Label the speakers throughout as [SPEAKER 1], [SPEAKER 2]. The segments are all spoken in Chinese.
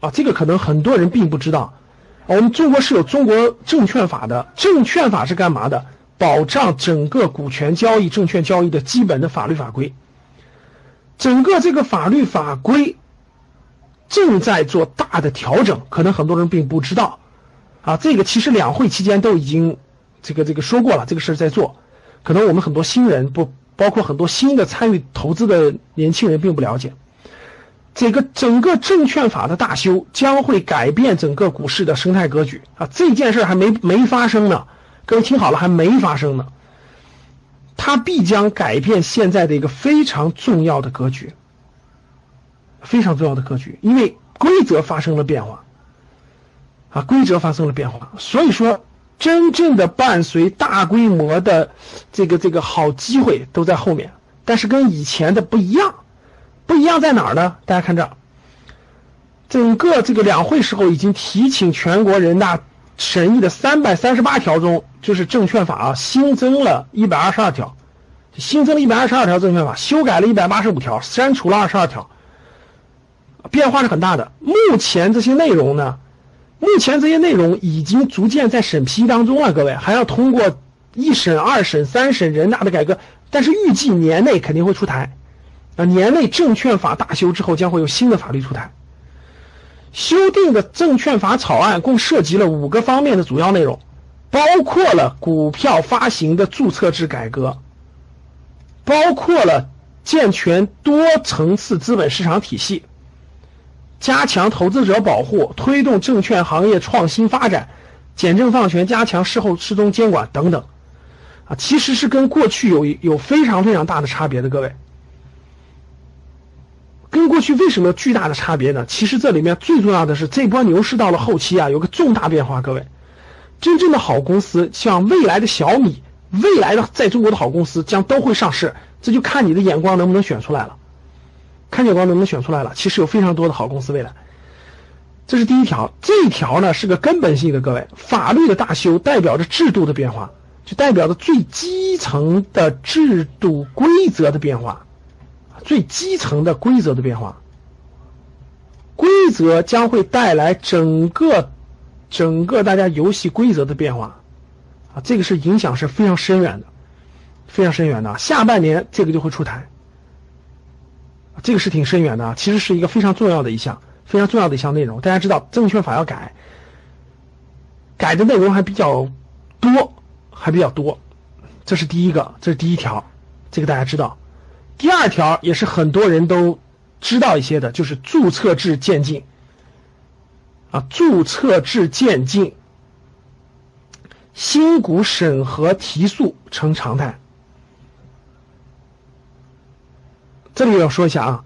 [SPEAKER 1] 啊，这个可能很多人并不知道。我们中国是有中国证券法的，证券法是干嘛的？保障整个股权交易、证券交易的基本的法律法规。整个这个法律法规正在做大的调整，可能很多人并不知道。啊，这个其实两会期间都已经这个这个说过了，这个事在做。可能我们很多新人不，包括很多新的参与投资的年轻人并不了解。这个整个证券法的大修将会改变整个股市的生态格局啊！这件事还没没发生呢，各位听好了，还没发生呢。它必将改变现在的一个非常重要的格局，非常重要的格局，因为规则发生了变化啊，规则发生了变化，所以说真正的伴随大规模的这个这个好机会都在后面，但是跟以前的不一样。不一样在哪儿呢？大家看这，整个这个两会时候已经提请全国人大审议的三百三十八条中，就是证券法啊，新增了一百二十二条，新增了一百二十二条证券法，修改了一百八十五条，删除了二十二条，变化是很大的。目前这些内容呢，目前这些内容已经逐渐在审批当中了，各位还要通过一审、二审、三审人大的改革，但是预计年内肯定会出台。啊，年内证券法大修之后，将会有新的法律出台。修订的证券法草案共涉及了五个方面的主要内容，包括了股票发行的注册制改革，包括了健全多层次资本市场体系，加强投资者保护，推动证券行业创新发展，简政放权，加强事后失踪监管等等。啊，其实是跟过去有有非常非常大的差别的，各位。过去为什么巨大的差别呢？其实这里面最重要的是，这波牛市到了后期啊，有个重大变化。各位，真正的好公司，像未来的小米，未来的在中国的好公司将都会上市，这就看你的眼光能不能选出来了。看眼光能不能选出来了？其实有非常多的好公司未来。这是第一条，这一条呢是个根本性的，各位，法律的大修代表着制度的变化，就代表着最基层的制度规则的变化。最基层的规则的变化，规则将会带来整个整个大家游戏规则的变化，啊，这个是影响是非常深远的，非常深远的。下半年这个就会出台，这个是挺深远的，其实是一个非常重要的一项，非常重要的一项内容。大家知道证券法要改，改的内容还比较多，还比较多，这是第一个，这是第一条，这个大家知道。第二条也是很多人都知道一些的，就是注册制渐进啊，注册制渐进，新股审核提速成常态。这里要说一下啊，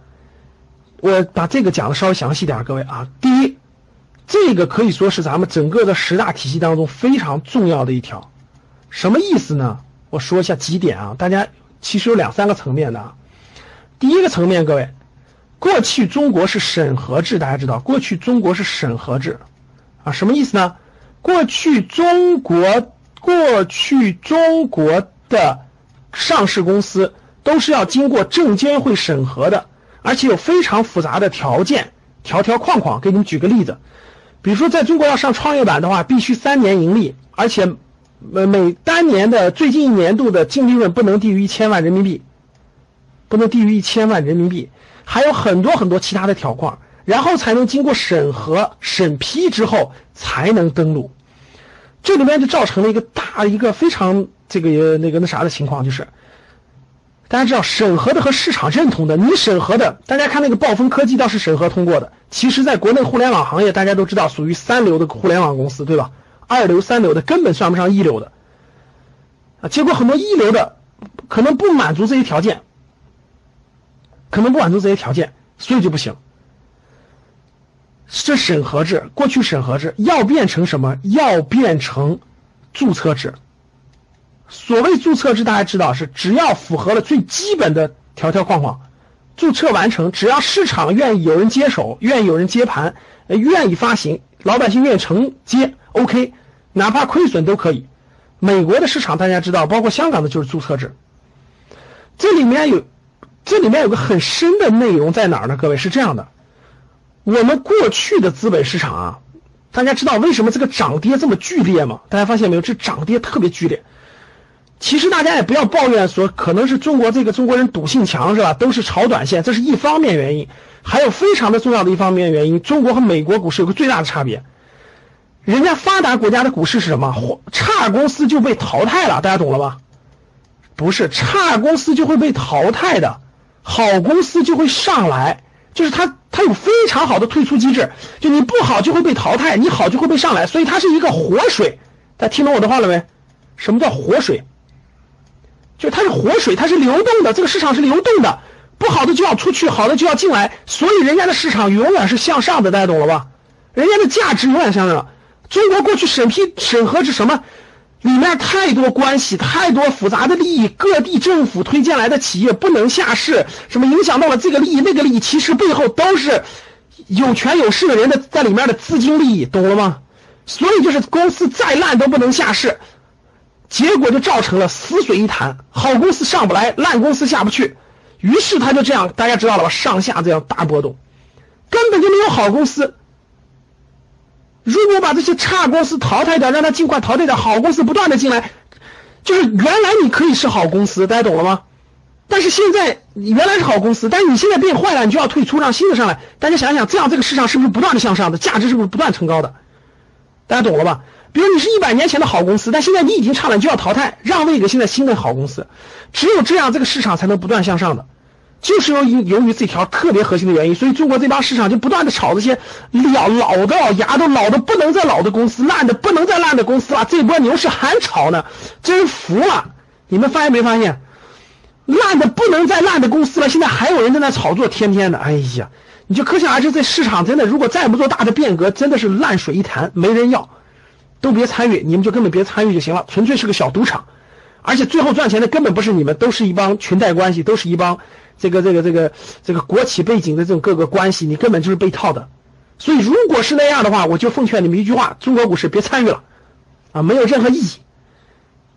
[SPEAKER 1] 我把这个讲的稍微详细点，各位啊，第一，这个可以说是咱们整个的十大体系当中非常重要的一条，什么意思呢？我说一下几点啊，大家其实有两三个层面的啊。第一个层面，各位，过去中国是审核制，大家知道，过去中国是审核制，啊，什么意思呢？过去中国，过去中国的上市公司都是要经过证监会审核的，而且有非常复杂的条件，条条框框。给你们举个例子，比如说，在中国要上创业板的话，必须三年盈利，而且每每单年的最近一年度的净利润不能低于一千万人民币。不能低于一千万人民币，还有很多很多其他的条框，然后才能经过审核审批之后才能登录。这里面就造成了一个大一个非常这个那个那啥的情况，就是大家知道审核的和市场认同的，你审核的，大家看那个暴风科技倒是审核通过的，其实在国内互联网行业大家都知道属于三流的互联网公司，对吧？二流三流的根本算不上一流的啊，结果很多一流的可能不满足这些条件。可能不满足这些条件，所以就不行。这审核制，过去审核制要变成什么？要变成注册制。所谓注册制，大家知道是只要符合了最基本的条条框框，注册完成，只要市场愿意有人接手，愿意有人接盘，愿意发行，老百姓愿意承接，OK，哪怕亏损都可以。美国的市场大家知道，包括香港的就是注册制。这里面有，这里面有个很深的内容在哪儿呢？各位是这样的。我们过去的资本市场啊，大家知道为什么这个涨跌这么剧烈吗？大家发现没有？这涨跌特别剧烈。其实大家也不要抱怨说可能是中国这个中国人赌性强是吧？都是炒短线，这是一方面原因。还有非常的重要的一方面原因，中国和美国股市有个最大的差别。人家发达国家的股市是什么？差公司就被淘汰了，大家懂了吧？不是，差公司就会被淘汰的，好公司就会上来。就是它，它有非常好的退出机制。就你不好就会被淘汰，你好就会被上来，所以它是一个活水。大家听懂我的话了没？什么叫活水？就它是活水，它是流动的，这个市场是流动的，不好的就要出去，好的就要进来，所以人家的市场永远是向上的，大家懂了吧？人家的价值永远向上。中国过去审批审核是什么？里面太多关系，太多复杂的利益，各地政府推荐来的企业不能下市，什么影响到了这个利益那个利益，其实背后都是有权有势的人的在里面的资金利益，懂了吗？所以就是公司再烂都不能下市，结果就造成了死水一潭，好公司上不来，烂公司下不去，于是他就这样，大家知道了吧？上下这样大波动，根本就没有好公司。如果把这些差公司淘汰掉，让它尽快淘汰掉，好公司不断的进来，就是原来你可以是好公司，大家懂了吗？但是现在原来是好公司，但是你现在变坏了，你就要退出，让新的上来。大家想想，这样这个市场是不是不断的向上的，价值是不是不断成高的？大家懂了吧？比如你是一百年前的好公司，但现在你已经差了，你就要淘汰，让位给现在新的好公司。只有这样，这个市场才能不断向上的。就是由于由于这条特别核心的原因，所以中国这帮市场就不断的炒这些老老的牙都老的不能再老的公司，烂的不能再烂的公司了。这波牛市还炒呢，真服了！你们发现没发现？烂的不能再烂的公司了，现在还有人在那炒作，天天的，哎呀，你就可想而知，这市场真的，如果再不做大的变革，真的是烂水一潭，没人要，都别参与，你们就根本别参与就行了，纯粹是个小赌场，而且最后赚钱的根本不是你们，都是一帮裙带关系，都是一帮。这个这个这个这个国企背景的这种各个关系，你根本就是被套的。所以如果是那样的话，我就奉劝你们一句话：中国股市别参与了，啊，没有任何意义，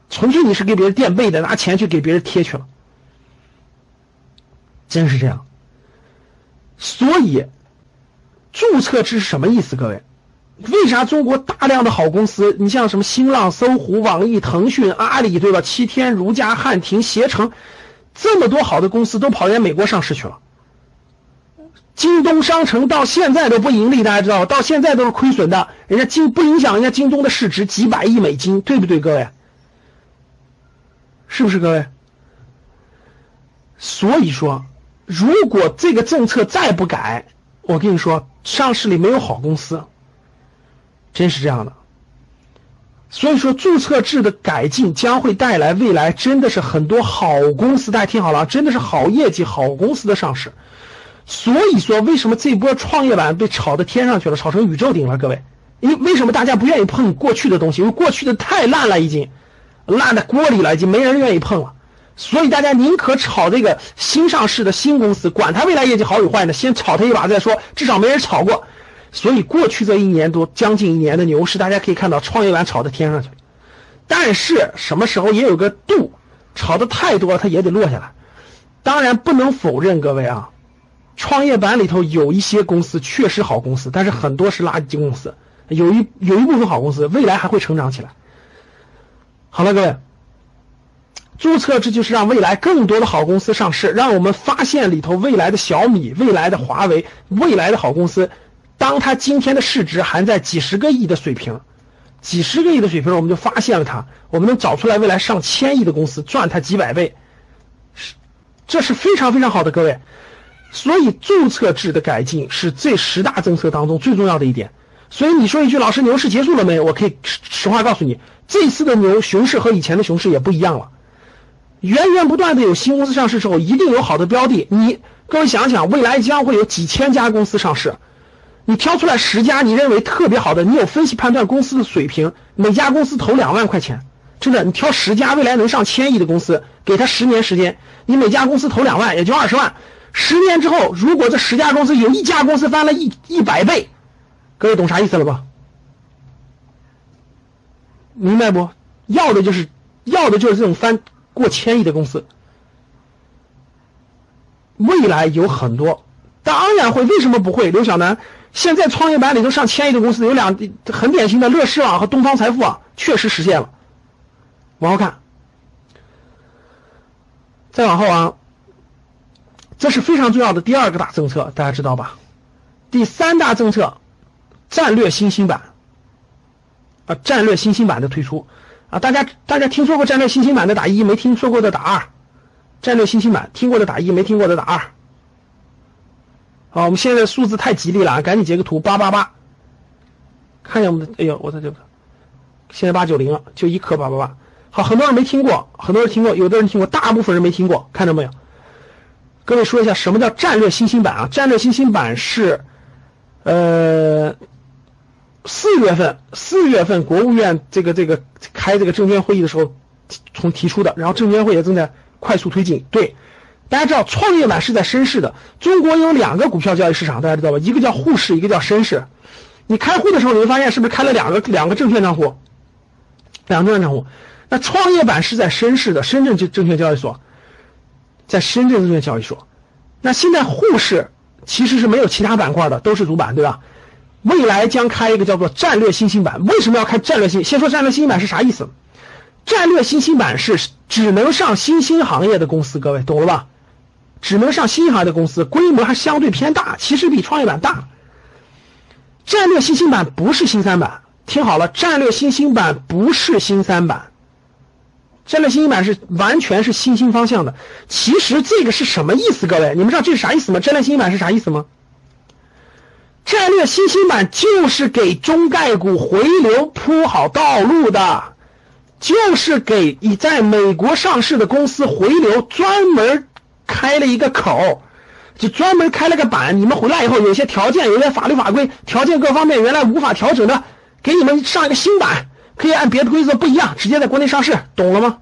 [SPEAKER 1] 纯粹你是给别人垫背的，拿钱去给别人贴去了，真是这样。所以注册制是什么意思？各位，为啥中国大量的好公司，你像什么新浪、搜狐、网易、腾讯、阿里，对吧？七天、如家、汉庭、携程。这么多好的公司都跑人家美国上市去了，京东商城到现在都不盈利，大家知道吧？到现在都是亏损的，人家京不影响人家京东的市值几百亿美金，对不对，各位？是不是各位？所以说，如果这个政策再不改，我跟你说，上市里没有好公司，真是这样的。所以说，注册制的改进将会带来未来真的是很多好公司，大家听好了，真的是好业绩、好公司的上市。所以说，为什么这波创业板被炒到天上去了，炒成宇宙顶了？各位，因为为什么大家不愿意碰过去的东西？因为过去的太烂了，已经烂在锅里了，已经没人愿意碰了。所以大家宁可炒这个新上市的新公司，管它未来业绩好与坏呢，先炒它一把再说，至少没人炒过。所以过去这一年多，将近一年的牛市，大家可以看到创业板炒到天上去了。但是什么时候也有个度，炒的太多，它也得落下来。当然不能否认，各位啊，创业板里头有一些公司确实好公司，但是很多是垃圾公司。有一有一部分好公司未来还会成长起来。好了，各位，注册制就是让未来更多的好公司上市，让我们发现里头未来的小米、未来的华为、未来的好公司。当它今天的市值还在几十个亿的水平，几十个亿的水平，我们就发现了它，我们能找出来未来上千亿的公司，赚它几百倍，是，这是非常非常好的，各位。所以注册制的改进是这十大政策当中最重要的一点。所以你说一句，老师牛市结束了没有？我可以实话告诉你，这次的牛熊市和以前的熊市也不一样了，源源不断的有新公司上市之后，一定有好的标的。你各位想想，未来将会有几千家公司上市。你挑出来十家你认为特别好的，你有分析判断公司的水平，每家公司投两万块钱，真的，你挑十家未来能上千亿的公司，给他十年时间，你每家公司投两万，也就二十万。十年之后，如果这十家公司有一家公司翻了一一百倍，各位懂啥意思了吧？明白不？要的就是要的就是这种翻过千亿的公司，未来有很多，当然会。为什么不会？刘晓楠，现在创业板里头上千亿的公司有两很典型的乐视网和东方财富网，确实实现了。往后看，再往后啊。这是非常重要的第二个大政策，大家知道吧？第三大政策，战略新兴板啊，战略新兴板的推出啊，大家大家听说过战略新兴板的打一，没听说过的打二。战略新兴板听过的打一，没听过的打二。好，我们现在数字太吉利了啊，赶紧截个图，八八八，看见我们的，哎呦，我的这个，现在八九零了，就一颗八八八。好，很多人没听过，很多人听过，有的人听过，大部分人没听过，看到没有？各位说一下什么叫战略新兴板啊？战略新兴板是，呃，四月份四月份国务院这个这个开这个证监会议的时候从提出的，然后证监会也正在快速推进。对，大家知道创业板是在深市的，中国有两个股票交易市场，大家知道吧？一个叫沪市，一个叫深市。你开户的时候你会发现是不是开了两个两个证券账户？两个证券账户。那创业板是在深市的深圳证证券交易所。在深圳证券交易所，那现在沪市其实是没有其他板块的，都是主板，对吧？未来将开一个叫做战略新兴板。为什么要开战略新？先说战略新兴板是啥意思？战略新兴板是只能上新兴行业的公司，各位懂了吧？只能上新一行的公司，规模还相对偏大，其实比创业板大。战略新兴板不是新三板，听好了，战略新兴板不是新三板。战略新兴板是完全是新兴方向的。其实这个是什么意思？各位，你们知道这是啥意思吗？战略新兴板是啥意思吗？战略新兴板就是给中概股回流铺好道路的，就是给已在美国上市的公司回流专门开了一个口，就专门开了个板。你们回来以后，有些条件、有些法律法规条件各方面原来无法调整的，给你们上一个新版。可以按别的规则不一样，直接在国内上市，懂了吗？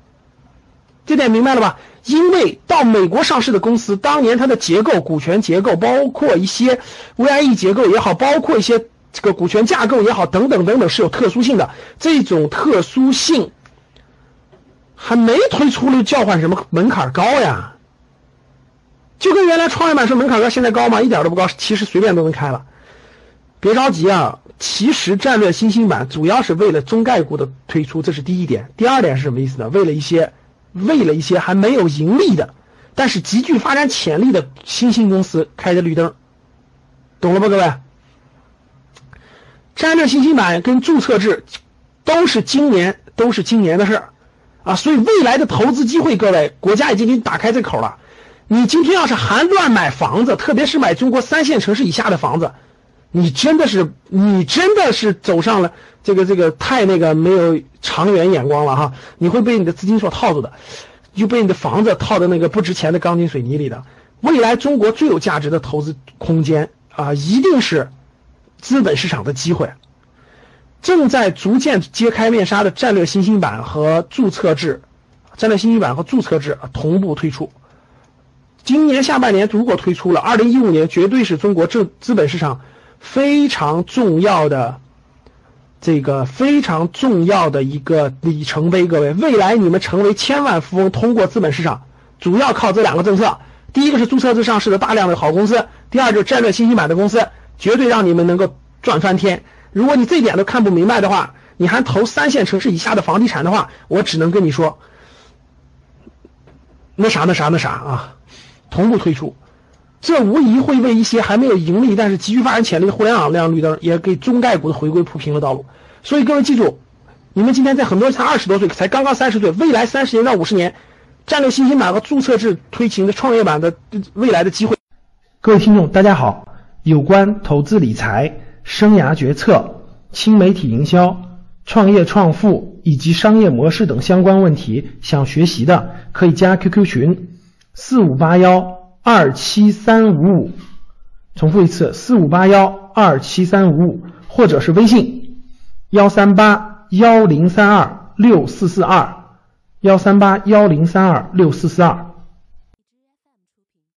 [SPEAKER 1] 这点明白了吧？因为到美国上市的公司，当年它的结构、股权结构，包括一些 VIE 结构也好，包括一些这个股权架构也好，等等等等，是有特殊性的。这种特殊性还没推出了，叫唤什么门槛高呀？就跟原来创业板说门槛高，现在高吗？一点都不高，其实随便都能开了。别着急啊。其实战略新兴板主要是为了中概股的推出，这是第一点。第二点是什么意思呢？为了一些，为了一些还没有盈利的，但是极具发展潜力的新兴公司开的绿灯，懂了吧，各位？战略新兴板跟注册制都是今年都是今年的事儿啊，所以未来的投资机会，各位，国家已经给你打开这口了。你今天要是还乱买房子，特别是买中国三线城市以下的房子。你真的是，你真的是走上了这个这个太那个没有长远眼光了哈！你会被你的资金所套住的，就被你的房子套在那个不值钱的钢筋水泥里的。未来中国最有价值的投资空间啊，一定是资本市场的机会。正在逐渐揭开面纱的战略新兴板和注册制，战略新兴板和注册制同步推出。今年下半年如果推出了，二零一五年绝对是中国正资本市场。非常重要的，这个非常重要的一个里程碑，各位，未来你们成为千万富翁，通过资本市场，主要靠这两个政策。第一个是注册制上市的大量的好公司，第二就是战略新兴板的公司，绝对让你们能够赚翻天。如果你这点都看不明白的话，你还投三线城市以下的房地产的话，我只能跟你说，那啥那啥那啥啊，同步推出。这无疑会为一些还没有盈利但是极具发展潜力的互联网亮绿灯，也给中概股的回归铺平了道路。所以各位记住，你们今天在很多人才二十多岁，才刚刚三十岁，未来三十年到五十年，战略新兴板和注册制推行的创业板的未来的机会。
[SPEAKER 2] 各位听众，大家好，有关投资理财、生涯决策、新媒体营销、创业创富以及商业模式等相关问题，想学习的可以加 QQ 群四五八幺。二七三五五，重复一次，四五八幺二。七三五五，或者是微信幺三八幺零三二六四四二幺三八幺零三二六四四二。